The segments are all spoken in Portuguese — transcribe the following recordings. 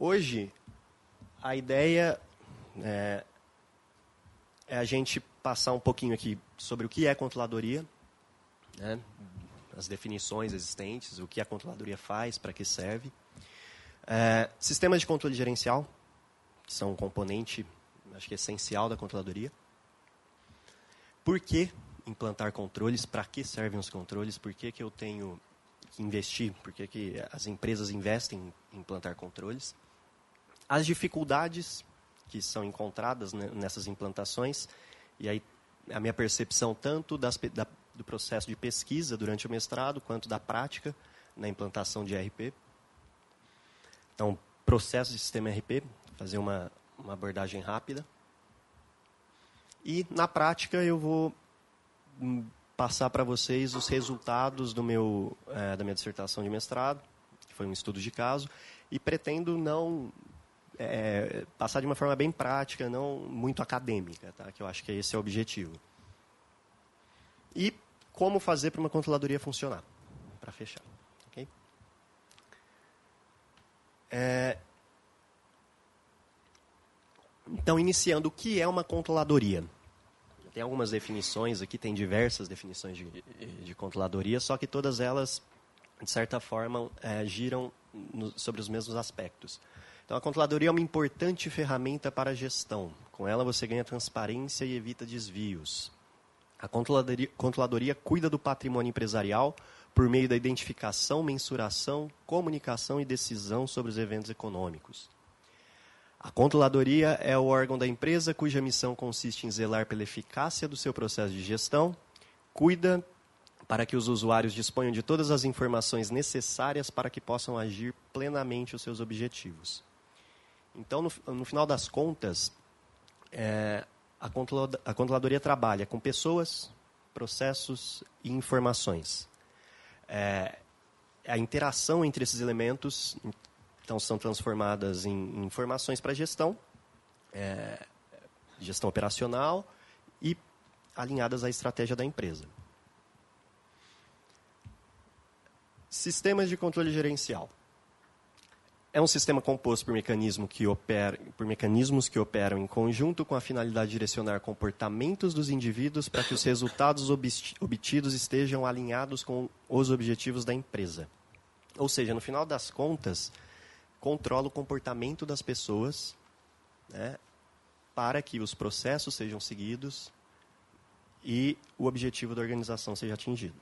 Hoje, a ideia é, é, a gente passar um pouquinho aqui sobre o que é controladoria, né? as definições existentes, o que a controladoria faz, para que serve. É, sistemas de controle gerencial, que são um componente, acho que essencial da controladoria. Por que implantar controles? Para que servem os controles? Por que, que eu tenho que investir? Por que, que as empresas investem em implantar controles? As dificuldades que são encontradas nessas implantações, e aí a minha percepção tanto das, da, do processo de pesquisa durante o mestrado, quanto da prática na implantação de RP. Então, processo de sistema RP, fazer uma, uma abordagem rápida. E, na prática, eu vou hum, passar para vocês os resultados do meu, é, da minha dissertação de mestrado, que foi um estudo de caso, e pretendo não é, passar de uma forma bem prática, não muito acadêmica, tá? que eu acho que esse é o objetivo. E como fazer para uma controladoria funcionar, para fechar. Okay? É... Então, iniciando, o que é uma controladoria? Tem algumas definições aqui, tem diversas definições de, de controladoria, só que todas elas, de certa forma, é, giram no, sobre os mesmos aspectos. Então, a controladoria é uma importante ferramenta para a gestão. Com ela, você ganha transparência e evita desvios. A controladoria, controladoria cuida do patrimônio empresarial por meio da identificação, mensuração, comunicação e decisão sobre os eventos econômicos. A controladoria é o órgão da empresa cuja missão consiste em zelar pela eficácia do seu processo de gestão, cuida para que os usuários disponham de todas as informações necessárias para que possam agir plenamente os seus objetivos. Então, no, no final das contas, é, a, controladoria trabalha com pessoas, processos e informações. É, a interação entre esses elementos então são transformadas em informações para gestão, é, gestão operacional e alinhadas à estratégia da empresa. Sistemas de controle gerencial é um sistema composto por, mecanismo que opera, por mecanismos que operam em conjunto com a finalidade de direcionar comportamentos dos indivíduos para que os resultados obtidos estejam alinhados com os objetivos da empresa. Ou seja, no final das contas, controla o comportamento das pessoas né, para que os processos sejam seguidos e o objetivo da organização seja atingido.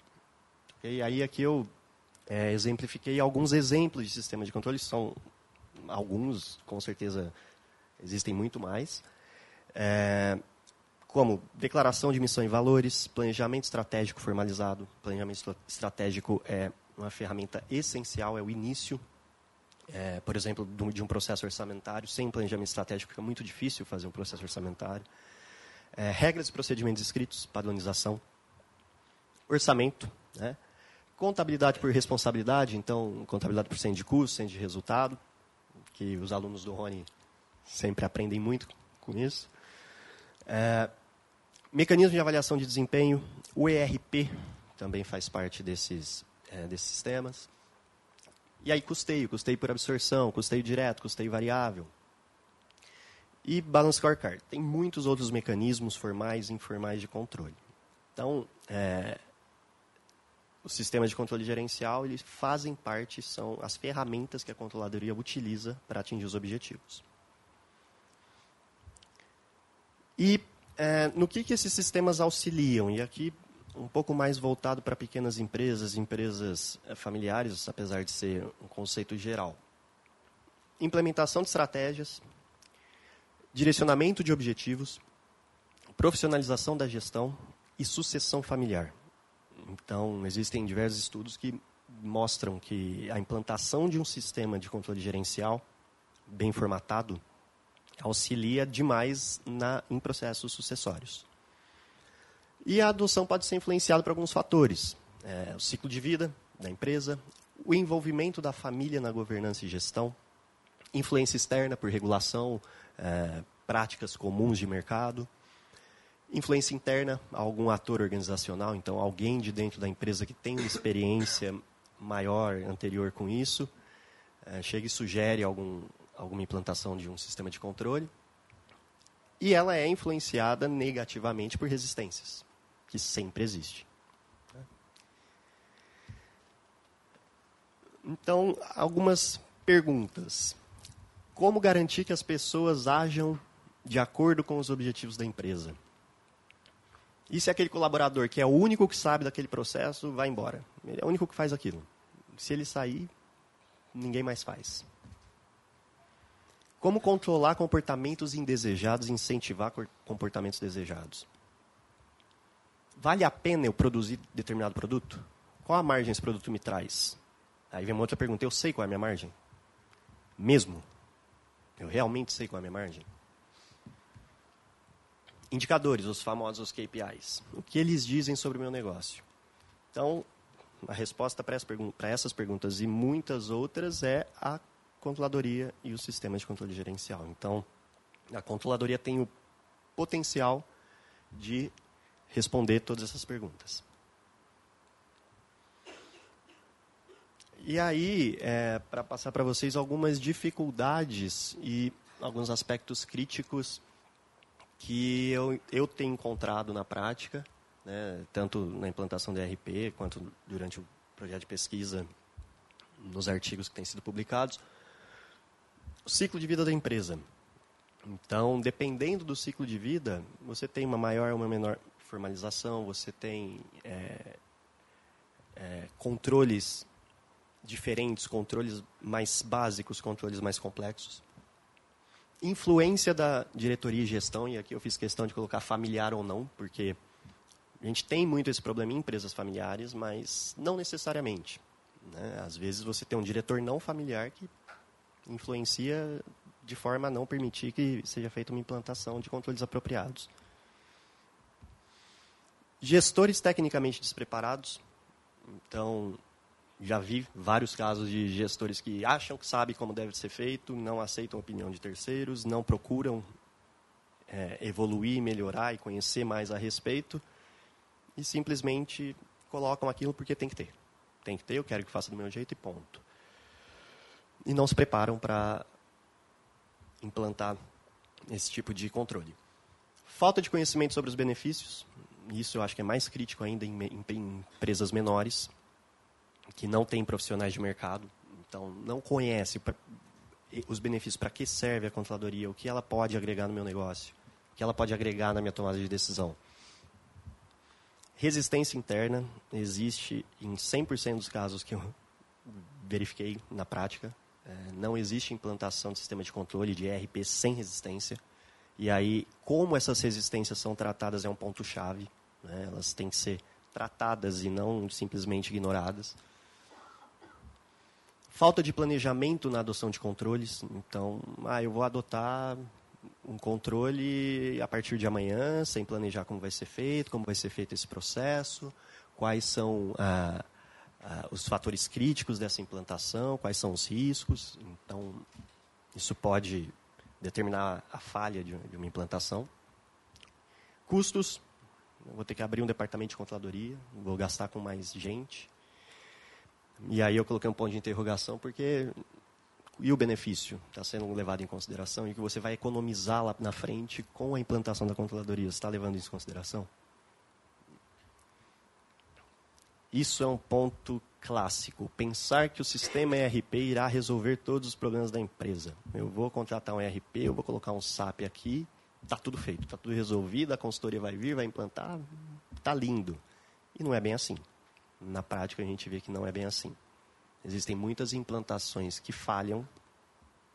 E aí aqui eu é, exemplifiquei alguns exemplos de sistema de controle, são alguns, com certeza existem muito mais. É, como declaração de missão e valores, planejamento estratégico formalizado. Planejamento estratégico é uma ferramenta essencial, é o início, é, por exemplo, de um processo orçamentário. Sem planejamento estratégico fica muito difícil fazer um processo orçamentário. É, regras e procedimentos escritos, padronização. Orçamento, né? Contabilidade por responsabilidade, então, contabilidade por cento de custo, cento de resultado, que os alunos do Rony sempre aprendem muito com isso. É, mecanismo de avaliação de desempenho, o ERP também faz parte desses, é, desses sistemas. E aí, custeio, custeio por absorção, custeio direto, custeio variável. E Balance Scorecard. Tem muitos outros mecanismos formais e informais de controle. Então, é, os sistemas de controle gerencial eles fazem parte, são as ferramentas que a controladoria utiliza para atingir os objetivos. E é, no que, que esses sistemas auxiliam? E aqui um pouco mais voltado para pequenas empresas, empresas é, familiares, apesar de ser um conceito geral. Implementação de estratégias, direcionamento de objetivos, profissionalização da gestão e sucessão familiar. Então, existem diversos estudos que mostram que a implantação de um sistema de controle gerencial bem formatado auxilia demais na, em processos sucessórios. E a adoção pode ser influenciada por alguns fatores. É, o ciclo de vida da empresa, o envolvimento da família na governança e gestão, influência externa por regulação, é, práticas comuns de mercado, Influência interna, algum ator organizacional, então alguém de dentro da empresa que tem uma experiência maior, anterior com isso, é, chega e sugere algum, alguma implantação de um sistema de controle. E ela é influenciada negativamente por resistências, que sempre existe. Então, algumas perguntas. Como garantir que as pessoas ajam de acordo com os objetivos da empresa? E se aquele colaborador, que é o único que sabe daquele processo, vai embora? Ele é o único que faz aquilo. Se ele sair, ninguém mais faz. Como controlar comportamentos indesejados e incentivar comportamentos desejados? Vale a pena eu produzir determinado produto? Qual a margem esse produto me traz? Aí vem uma outra pergunta: eu sei qual é a minha margem? Mesmo? Eu realmente sei qual é a minha margem? Indicadores, os famosos KPIs. O que eles dizem sobre o meu negócio? Então, a resposta para essas perguntas e muitas outras é a controladoria e o sistema de controle gerencial. Então, a controladoria tem o potencial de responder todas essas perguntas. E aí, é, para passar para vocês algumas dificuldades e alguns aspectos críticos que eu, eu tenho encontrado na prática, né, tanto na implantação do ERP, quanto durante o projeto de pesquisa, nos artigos que têm sido publicados. O ciclo de vida da empresa. Então, dependendo do ciclo de vida, você tem uma maior ou uma menor formalização, você tem é, é, controles diferentes, controles mais básicos, controles mais complexos. Influência da diretoria e gestão, e aqui eu fiz questão de colocar familiar ou não, porque a gente tem muito esse problema em empresas familiares, mas não necessariamente. Né? Às vezes você tem um diretor não familiar que influencia de forma a não permitir que seja feita uma implantação de controles apropriados. Gestores tecnicamente despreparados. Então, já vi vários casos de gestores que acham que sabem como deve ser feito, não aceitam a opinião de terceiros, não procuram é, evoluir, melhorar e conhecer mais a respeito e simplesmente colocam aquilo porque tem que ter. Tem que ter, eu quero que faça do meu jeito e ponto. E não se preparam para implantar esse tipo de controle. Falta de conhecimento sobre os benefícios, isso eu acho que é mais crítico ainda em, em, em empresas menores que não tem profissionais de mercado, então não conhece os benefícios, para que serve a controladoria, o que ela pode agregar no meu negócio, o que ela pode agregar na minha tomada de decisão. Resistência interna existe em 100% dos casos que eu verifiquei na prática. É, não existe implantação de sistema de controle de ERP sem resistência. E aí, como essas resistências são tratadas é um ponto-chave. Né? Elas têm que ser tratadas e não simplesmente ignoradas. Falta de planejamento na adoção de controles. Então, ah, eu vou adotar um controle a partir de amanhã, sem planejar como vai ser feito, como vai ser feito esse processo, quais são ah, ah, os fatores críticos dessa implantação, quais são os riscos. Então, isso pode determinar a falha de, de uma implantação. Custos. vou ter que abrir um departamento de controladoria, vou gastar com mais gente. E aí eu coloquei um ponto de interrogação, porque e o benefício está sendo levado em consideração e que você vai economizar lá na frente com a implantação da controladoria. Está levando isso em consideração? Isso é um ponto clássico. Pensar que o sistema ERP irá resolver todos os problemas da empresa. Eu vou contratar um ERP, eu vou colocar um SAP aqui, está tudo feito, está tudo resolvido, a consultoria vai vir, vai implantar, está lindo. E não é bem assim na prática a gente vê que não é bem assim. Existem muitas implantações que falham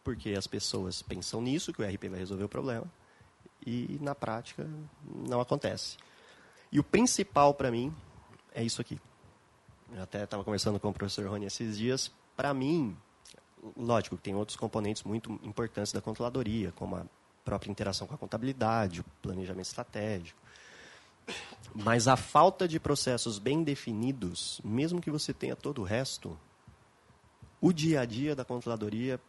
porque as pessoas pensam nisso, que o RP vai resolver o problema, e na prática não acontece. E o principal para mim é isso aqui. Eu até estava conversando com o professor Rony esses dias. Para mim, lógico que tem outros componentes muito importantes da controladoria, como a própria interação com a contabilidade, o planejamento estratégico, mas a falta de processos bem definidos, mesmo que você tenha todo o resto, o dia a dia da controladoria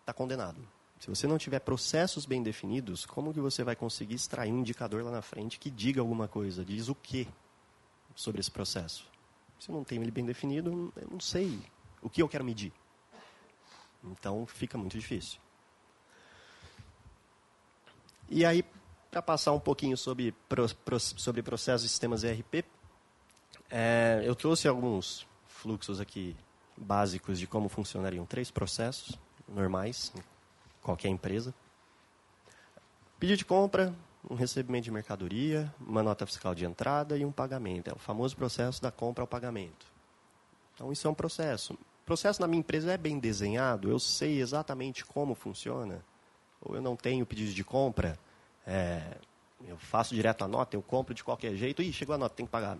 está condenado. Se você não tiver processos bem definidos, como que você vai conseguir extrair um indicador lá na frente que diga alguma coisa, diz o que sobre esse processo? Se não tenho ele bem definido, eu não sei o que eu quero medir. Então fica muito difícil. E aí, para passar um pouquinho sobre, pro, pro, sobre processos e sistemas ERP, é, eu trouxe alguns fluxos aqui básicos de como funcionariam três processos normais em qualquer empresa. Pedido de compra, um recebimento de mercadoria, uma nota fiscal de entrada e um pagamento. É o famoso processo da compra ao pagamento. Então, isso é um processo. O processo na minha empresa é bem desenhado, eu sei exatamente como funciona. Ou eu não tenho pedido de compra, é, eu faço direto a nota, eu compro de qualquer jeito, e chegou a nota, tem que pagar.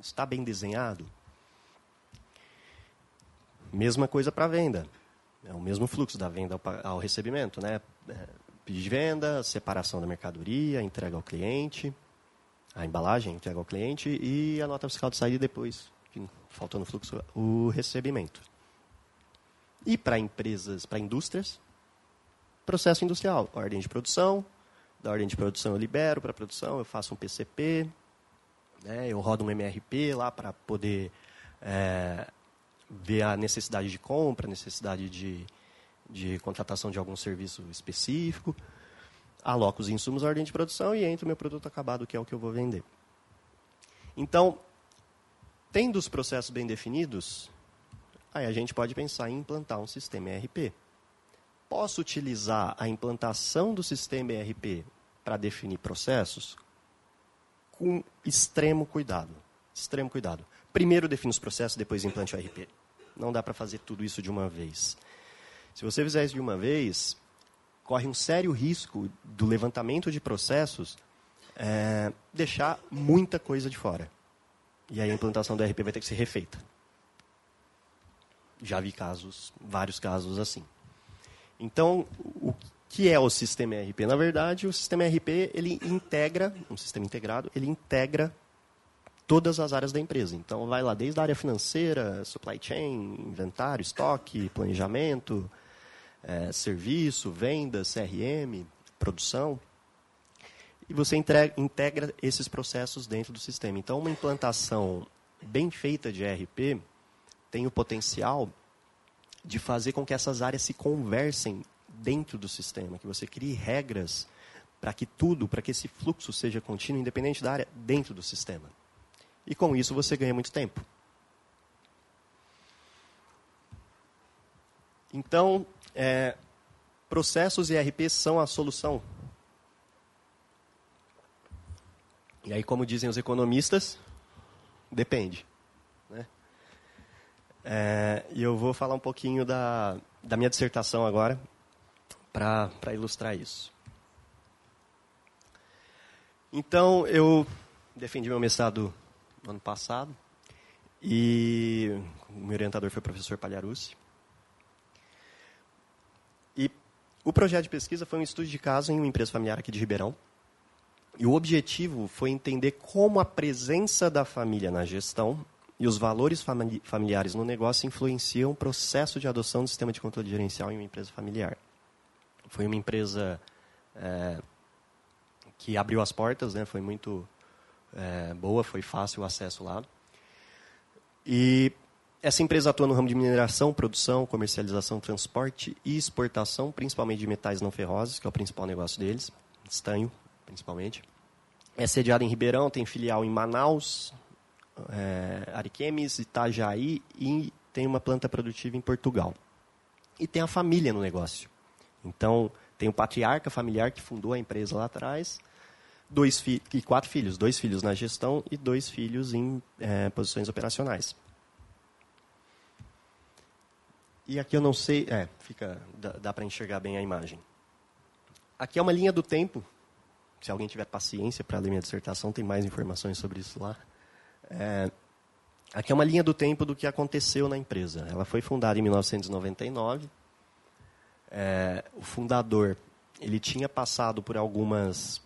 Está bem desenhado? Mesma coisa para venda. É o mesmo fluxo da venda ao, recebimento, né? É, pedido de venda, separação da mercadoria, entrega ao cliente, a embalagem, entrega ao cliente e a nota fiscal de saída depois, faltou no fluxo, o recebimento. E para empresas, para indústrias, processo industrial, ordem de produção, da ordem de produção eu libero para produção, eu faço um PCP, né, eu rodo um MRP lá para poder é, ver a necessidade de compra, necessidade de, de contratação de algum serviço específico, aloco os insumos à ordem de produção e entra o meu produto acabado, que é o que eu vou vender. Então, tendo os processos bem definidos, aí a gente pode pensar em implantar um sistema ERP. Posso utilizar a implantação do sistema ERP para definir processos? Com extremo cuidado. Extremo cuidado. Primeiro define os processos, depois implante o ERP. Não dá para fazer tudo isso de uma vez. Se você fizer isso de uma vez, corre um sério risco do levantamento de processos é, deixar muita coisa de fora. E aí a implantação do ERP vai ter que ser refeita. Já vi casos, vários casos assim. Então, o que é o sistema ERP? Na verdade, o sistema ERP ele integra, um sistema integrado, ele integra todas as áreas da empresa. Então, vai lá desde a área financeira, supply chain, inventário, estoque, planejamento, é, serviço, vendas, CRM, produção. E você entrega, integra esses processos dentro do sistema. Então, uma implantação bem feita de ERP tem o potencial de fazer com que essas áreas se conversem dentro do sistema, que você crie regras para que tudo, para que esse fluxo seja contínuo, independente da área, dentro do sistema. E com isso você ganha muito tempo. Então, é, processos e ERP são a solução. E aí, como dizem os economistas, depende. É, e eu vou falar um pouquinho da, da minha dissertação agora, para ilustrar isso. Então, eu defendi meu mestrado no ano passado, e o meu orientador foi o professor Palharucci. E o projeto de pesquisa foi um estudo de caso em uma empresa familiar aqui de Ribeirão. E o objetivo foi entender como a presença da família na gestão e os valores familiares no negócio influenciam o processo de adoção do sistema de controle gerencial em uma empresa familiar. Foi uma empresa é, que abriu as portas, né, foi muito é, boa, foi fácil o acesso lá. E essa empresa atua no ramo de mineração, produção, comercialização, transporte e exportação, principalmente de metais não ferrosos, que é o principal negócio deles, estanho, principalmente. É sediada em Ribeirão, tem filial em Manaus, é, Ariquemes, Itajaí e tem uma planta produtiva em Portugal. E tem a família no negócio. Então, tem o patriarca familiar que fundou a empresa lá atrás, dois e quatro filhos, dois filhos na gestão e dois filhos em é, posições operacionais. E aqui eu não sei, é, fica, dá, dá para enxergar bem a imagem. Aqui é uma linha do tempo. Se alguém tiver paciência para ler minha dissertação, tem mais informações sobre isso lá. É, aqui é uma linha do tempo do que aconteceu na empresa. Ela foi fundada em 1999. É, o fundador ele tinha passado por algumas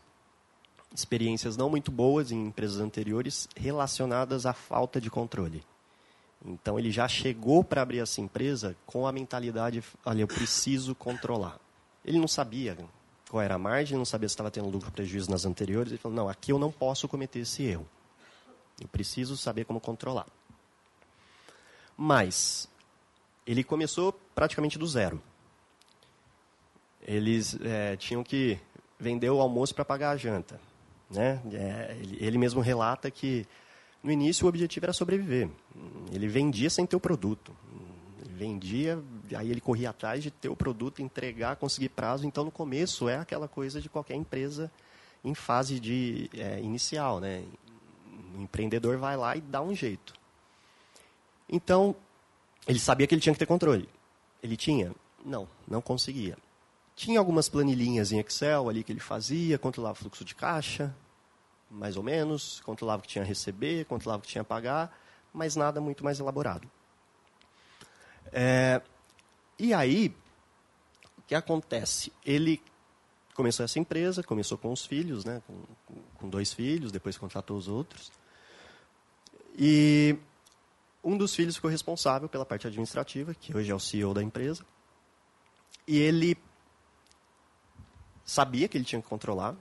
experiências não muito boas em empresas anteriores relacionadas à falta de controle. Então ele já chegou para abrir essa empresa com a mentalidade, olha, eu preciso controlar. Ele não sabia qual era a margem, não sabia se estava tendo lucro ou prejuízo nas anteriores. Ele falou, não, aqui eu não posso cometer esse erro. Eu preciso saber como controlar. Mas ele começou praticamente do zero. Eles é, tinham que vendeu o almoço para pagar a janta. Né? É, ele, ele mesmo relata que no início o objetivo era sobreviver. Ele vendia sem ter o produto. Ele vendia, aí ele corria atrás de ter o produto, entregar, conseguir prazo. Então, no começo, é aquela coisa de qualquer empresa em fase de é, inicial. Né? O empreendedor vai lá e dá um jeito. Então, ele sabia que ele tinha que ter controle. Ele tinha? Não, não conseguia. Tinha algumas planilhinhas em Excel ali que ele fazia, controlava o fluxo de caixa, mais ou menos, controlava o que tinha a receber, controlava o que tinha a pagar, mas nada muito mais elaborado. É, e aí, o que acontece? Ele começou essa empresa, começou com os filhos, né, com, com dois filhos, depois contratou os outros. E um dos filhos ficou responsável pela parte administrativa, que hoje é o CEO da empresa. E ele sabia que ele tinha que controlar,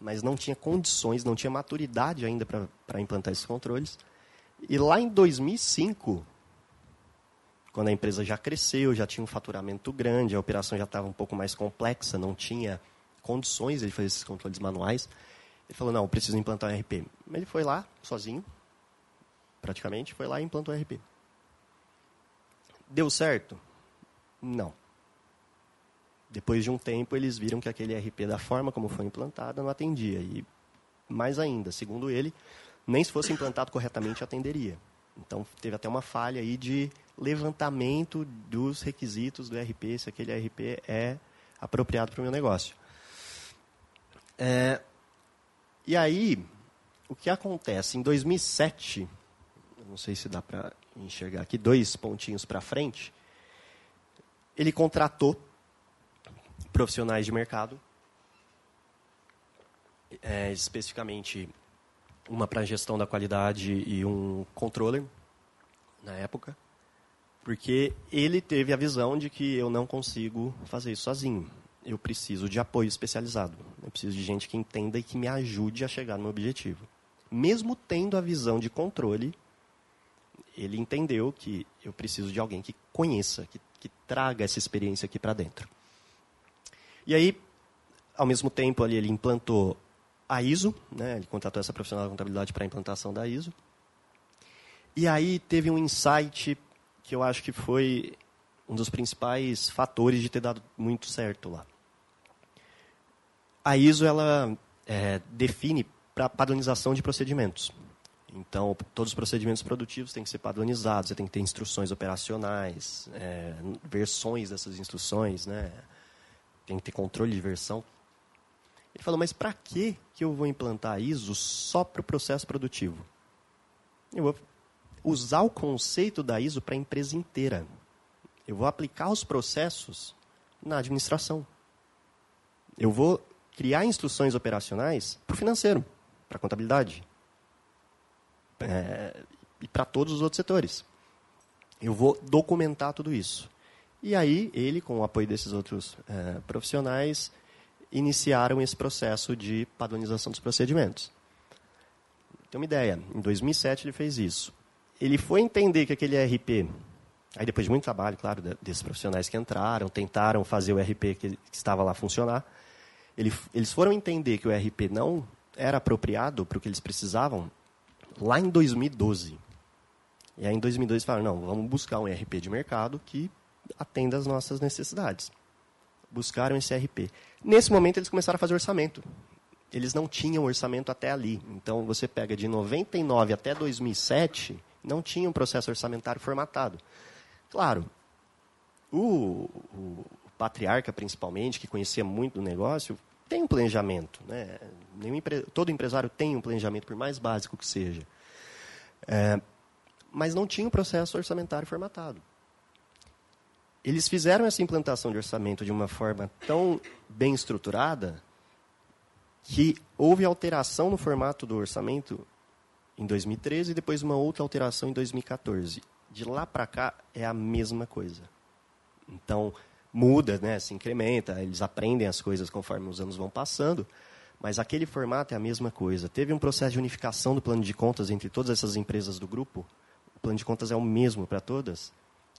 mas não tinha condições, não tinha maturidade ainda para implantar esses controles. E lá em 2005, quando a empresa já cresceu, já tinha um faturamento grande, a operação já estava um pouco mais complexa, não tinha condições de fazer esses controles manuais, ele falou, não, preciso implantar um RP. Ele foi lá, sozinho, praticamente, foi lá e implantou o RP. Deu certo? Não. Depois de um tempo, eles viram que aquele RP, da forma como foi implantado, não atendia. E, mais ainda, segundo ele, nem se fosse implantado corretamente atenderia. Então, teve até uma falha aí de levantamento dos requisitos do RP, se aquele RP é apropriado para o meu negócio. É, e aí, o que acontece? Em 2007, não sei se dá para enxergar aqui, dois pontinhos para frente, ele contratou profissionais de mercado, é, especificamente uma para gestão da qualidade e um controller, na época, porque ele teve a visão de que eu não consigo fazer isso sozinho. Eu preciso de apoio especializado. Eu preciso de gente que entenda e que me ajude a chegar no meu objetivo. Mesmo tendo a visão de controle, ele entendeu que eu preciso de alguém que conheça, que, que traga essa experiência aqui para dentro. E aí, ao mesmo tempo, ali, ele implantou a ISO, né? ele contratou essa profissional de contabilidade para a implantação da ISO. E aí teve um insight que eu acho que foi um dos principais fatores de ter dado muito certo lá. A ISO ela é, define para padronização de procedimentos. Então, todos os procedimentos produtivos têm que ser padronizados, você tem que ter instruções operacionais, é, versões dessas instruções, né? tem que ter controle de versão. Ele falou, mas para que eu vou implantar ISO só para o processo produtivo? Eu vou usar o conceito da ISO para a empresa inteira. Eu vou aplicar os processos na administração. Eu vou criar instruções operacionais para o financeiro, para a contabilidade, é, e para todos os outros setores. Eu vou documentar tudo isso. E aí, ele, com o apoio desses outros é, profissionais, iniciaram esse processo de padronização dos procedimentos. Tem uma ideia, em 2007 ele fez isso. Ele foi entender que aquele RP, aí depois de muito trabalho, claro, desses profissionais que entraram, tentaram fazer o RP que, estava lá funcionar, ele, eles foram entender que o RP não era apropriado para o que eles precisavam lá em 2012. E aí em 2012 falaram, não, vamos buscar um RP de mercado que atenda às nossas necessidades. Buscaram esse RP. Nesse momento, eles começaram a fazer orçamento. Eles não tinham orçamento até ali. Então, você pega de 99 até 2007, não tinha um processo orçamentário formatado. Claro, o, o, o patriarca, principalmente, que conhecia muito do negócio, tem um planejamento. Né? Todo empresário tem um planejamento, por mais básico que seja. É, mas não tinha um processo orçamentário formatado eles fizeram essa implantação de orçamento de uma forma tão bem estruturada que houve alteração no formato do orçamento em 2013 e depois uma outra alteração em 2014. De lá para cá é a mesma coisa. Então, muda, né, se incrementa, eles aprendem as coisas conforme os anos vão passando, mas aquele formato é a mesma coisa. Teve um processo de unificação do plano de contas entre todas essas empresas do grupo. O plano de contas é o mesmo para todas.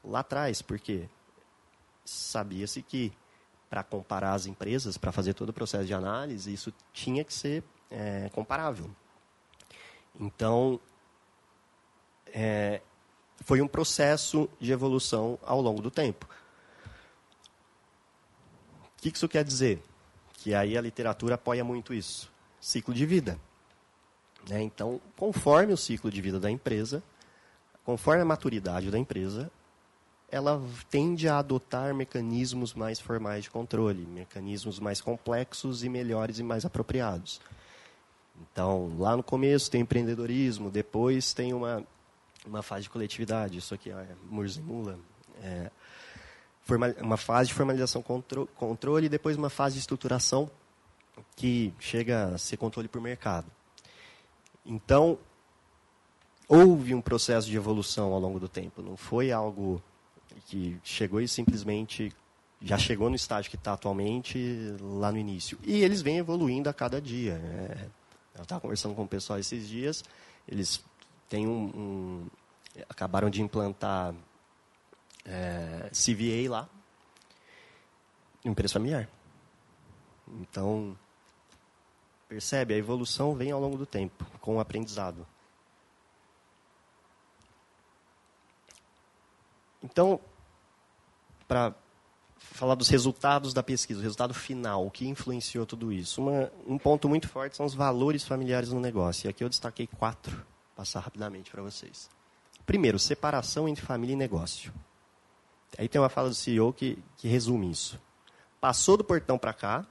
Lá atrás, por quê? sabia-se que para comparar as empresas, para fazer todo o processo de análise, isso tinha que ser é, comparável. Então, é, foi um processo de evolução ao longo do tempo. O que isso quer dizer? Que aí a literatura apoia muito isso. Ciclo de vida. Né? Então, conforme o ciclo de vida da empresa, conforme a maturidade da empresa, ela tende a adotar mecanismos mais formais de controle, mecanismos mais complexos e melhores e mais apropriados. Então, lá no começo tem empreendedorismo, depois tem uma, uma fase de coletividade, isso aqui é Murzimula, é, uma fase de formalização contro, controle e depois uma fase de estruturação que chega a ser controle por mercado. Então, houve um processo de evolução ao longo do tempo, não foi algo que chegou e simplesmente já chegou no estágio que está atualmente lá no início. E eles vêm evoluindo a cada dia. É, eu estava conversando com o pessoal esses dias, eles têm um, um acabaram de implantar é, CVA lá, empresa familiar. Então, percebe, a evolução vem ao longo do tempo, com o aprendizado. Então, para falar dos resultados da pesquisa, o resultado final, o que influenciou tudo isso. Uma, um ponto muito forte são os valores familiares no negócio. E aqui eu destaquei quatro, passar rapidamente para vocês. Primeiro, separação entre família e negócio. Aí tem uma fala do CEO que, que resume isso. Passou do portão para cá,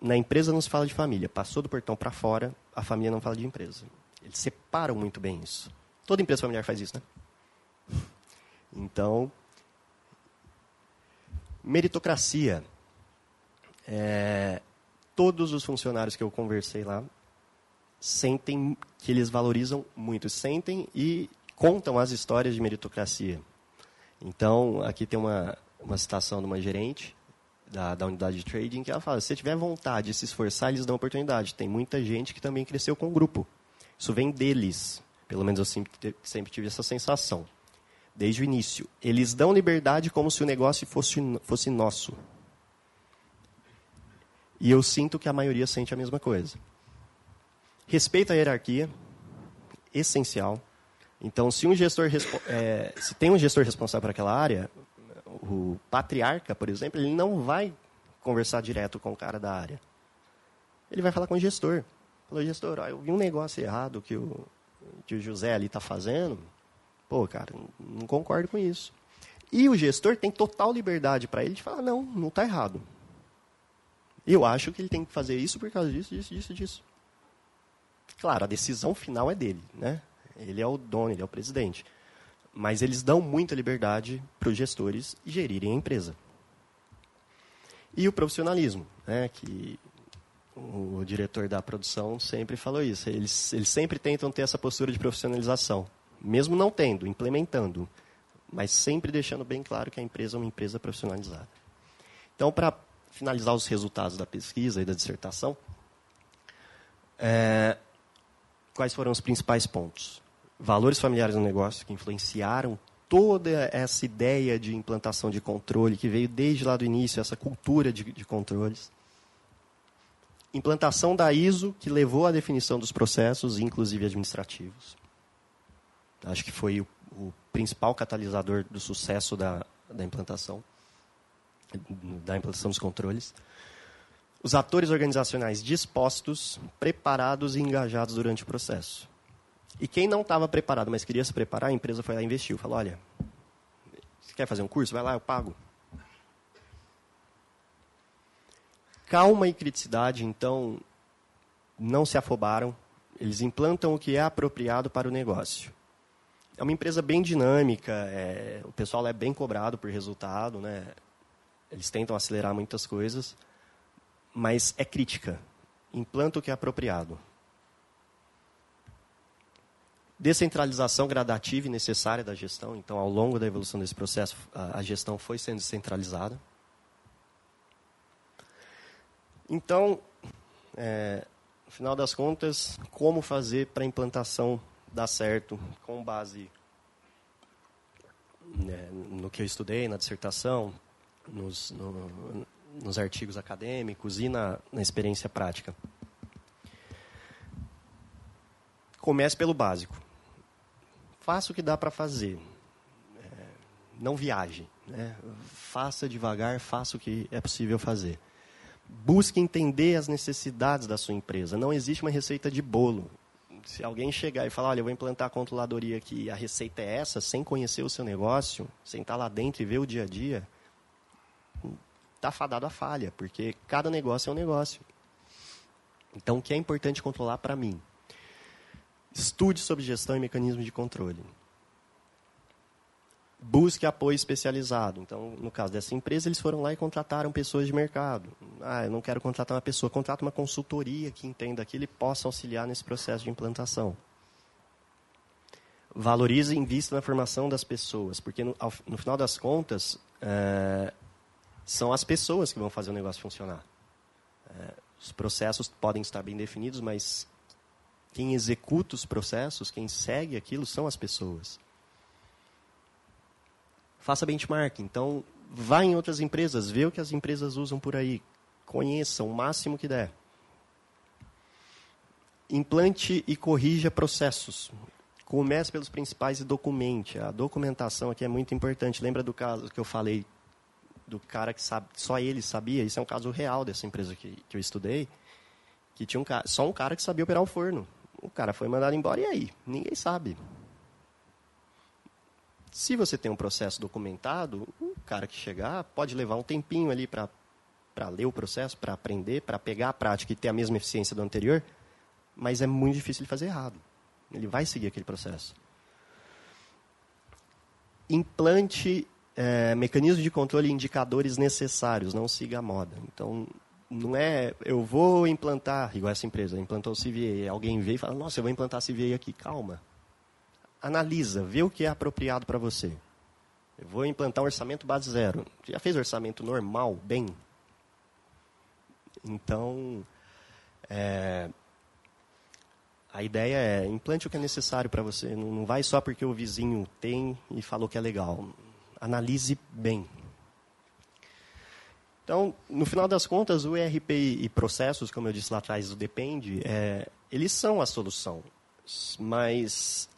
na empresa não se fala de família. Passou do portão para fora, a família não fala de empresa. Eles separam muito bem isso. Toda empresa familiar faz isso, né? Então, Meritocracia. É, todos os funcionários que eu conversei lá sentem que eles valorizam muito, sentem e contam as histórias de meritocracia. Então, aqui tem uma, uma citação de uma gerente da, da unidade de trading que ela fala: se você tiver vontade de se esforçar, eles dão oportunidade. Tem muita gente que também cresceu com o grupo. Isso vem deles. Pelo menos eu sempre, sempre tive essa sensação desde o início. Eles dão liberdade como se o negócio fosse, fosse nosso. E eu sinto que a maioria sente a mesma coisa. Respeito à hierarquia, essencial. Então, se um gestor é, se tem um gestor responsável por aquela área, o patriarca, por exemplo, ele não vai conversar direto com o cara da área. Ele vai falar com o gestor. Falou, gestor, ó, eu vi um negócio errado que o, que o José ali está fazendo. Pô, cara, não concordo com isso. E o gestor tem total liberdade para ele de falar, não, não está errado. Eu acho que ele tem que fazer isso por causa disso, disso, disso, disso. Claro, a decisão final é dele, né? Ele é o dono, ele é o presidente. Mas eles dão muita liberdade para os gestores gerirem a empresa. E o profissionalismo, né? Que o diretor da produção sempre falou isso. Eles, eles sempre tentam ter essa postura de profissionalização mesmo não tendo, implementando, mas sempre deixando bem claro que a empresa é uma empresa profissionalizada. Então, para finalizar os resultados da pesquisa e da dissertação, é, quais foram os principais pontos? Valores familiares no negócio que influenciaram toda essa ideia de implantação de controle que veio desde lá do início, essa cultura de, de controles. Implantação da ISO, que levou à definição dos processos, inclusive administrativos. Acho que foi o, o principal catalisador do sucesso da, da implantação, da implantação dos controles. Os atores organizacionais dispostos, preparados e engajados durante o processo. E quem não estava preparado, mas queria se preparar, a empresa foi lá e investiu. Falou, olha, você quer fazer um curso? Vai lá, eu pago. Calma e criticidade, então, não se afobaram. Eles implantam o que é apropriado para o negócio é uma empresa bem dinâmica, é, o pessoal é bem cobrado por resultado, né? eles tentam acelerar muitas coisas, mas é crítica. Implanta o que é apropriado. Descentralização gradativa e necessária da gestão. Então, ao longo da evolução desse processo, a, gestão foi sendo descentralizada. Então, é, no final das contas, como fazer para a implantação dar certo com base né, no que eu estudei na dissertação, nos, no, nos artigos acadêmicos e na, na experiência prática. Comece pelo básico. Faça o que dá para fazer. É, não viaje. Né? Faça devagar, faça o que é possível fazer. Busque entender as necessidades da sua empresa. Não existe uma receita de bolo. Se alguém chegar e falar, olha, eu vou implantar a controladoria aqui, a receita é essa, sem conhecer o seu negócio, sem estar lá dentro e ver o dia a dia, está fadado à falha, porque cada negócio é um negócio. Então, o que é importante controlar para mim? Estude sobre gestão e mecanismo de controle busque apoio especializado. Então, no caso dessa empresa, eles foram lá e contrataram pessoas de mercado. Ah, eu não quero contratar uma pessoa, contrata uma consultoria que entenda aquilo e possa auxiliar nesse processo de implantação. Valorize e invista na formação das pessoas, porque no, ao, no final das contas, é, são as pessoas que vão fazer o negócio funcionar. É, os processos podem estar bem definidos, mas quem executa os processos, quem segue aquilo, são as pessoas faça benchmark. Então, vá em outras empresas, vê o que as empresas usam por aí, conheça o máximo que der. Implante e corrija processos. Comece pelos principais e documente. A documentação aqui é muito importante. Lembra do caso que eu falei do cara que sabe, só ele sabia? Isso é um caso real dessa empresa que, que eu estudei, que tinha um, só um cara que sabia operar o forno. O cara foi mandado embora e aí? Ninguém sabe. Se você tem um processo documentado, o cara que chegar pode levar um tempinho ali para ler o processo, para aprender, para pegar a prática e ter a mesma eficiência do anterior, mas é muito difícil ele fazer errado. Ele vai seguir aquele processo. Implante é, mecanismos de controle e indicadores necessários, não siga a moda. Então, não é, eu vou implantar, igual essa empresa, implantou o CVA, alguém veio e fala, nossa, eu vou implantar CVA aqui, calma analisa, vê o que é apropriado para você. Eu vou implantar um orçamento base zero. Já fez orçamento normal, bem? Então, é, a ideia é implante o que é necessário para você. Não, não vai só porque o vizinho tem e falou que é legal. Analise bem. Então, no final das contas, o ERP e processos, como eu disse lá atrás, o depende, é, eles são a solução. Mas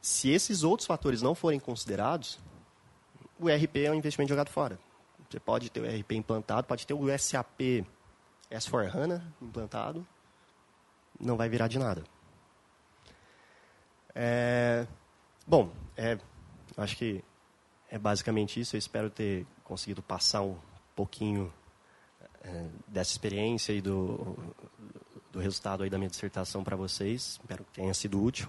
se esses outros fatores não forem considerados, o ERP é um investimento jogado fora. Você pode ter o ERP implantado, pode ter o SAP S4HANA implantado, não vai virar de nada. É, bom, é, acho que é basicamente isso. Eu espero ter conseguido passar um pouquinho é, dessa experiência e do, do resultado aí da minha dissertação para vocês. Espero que tenha sido útil.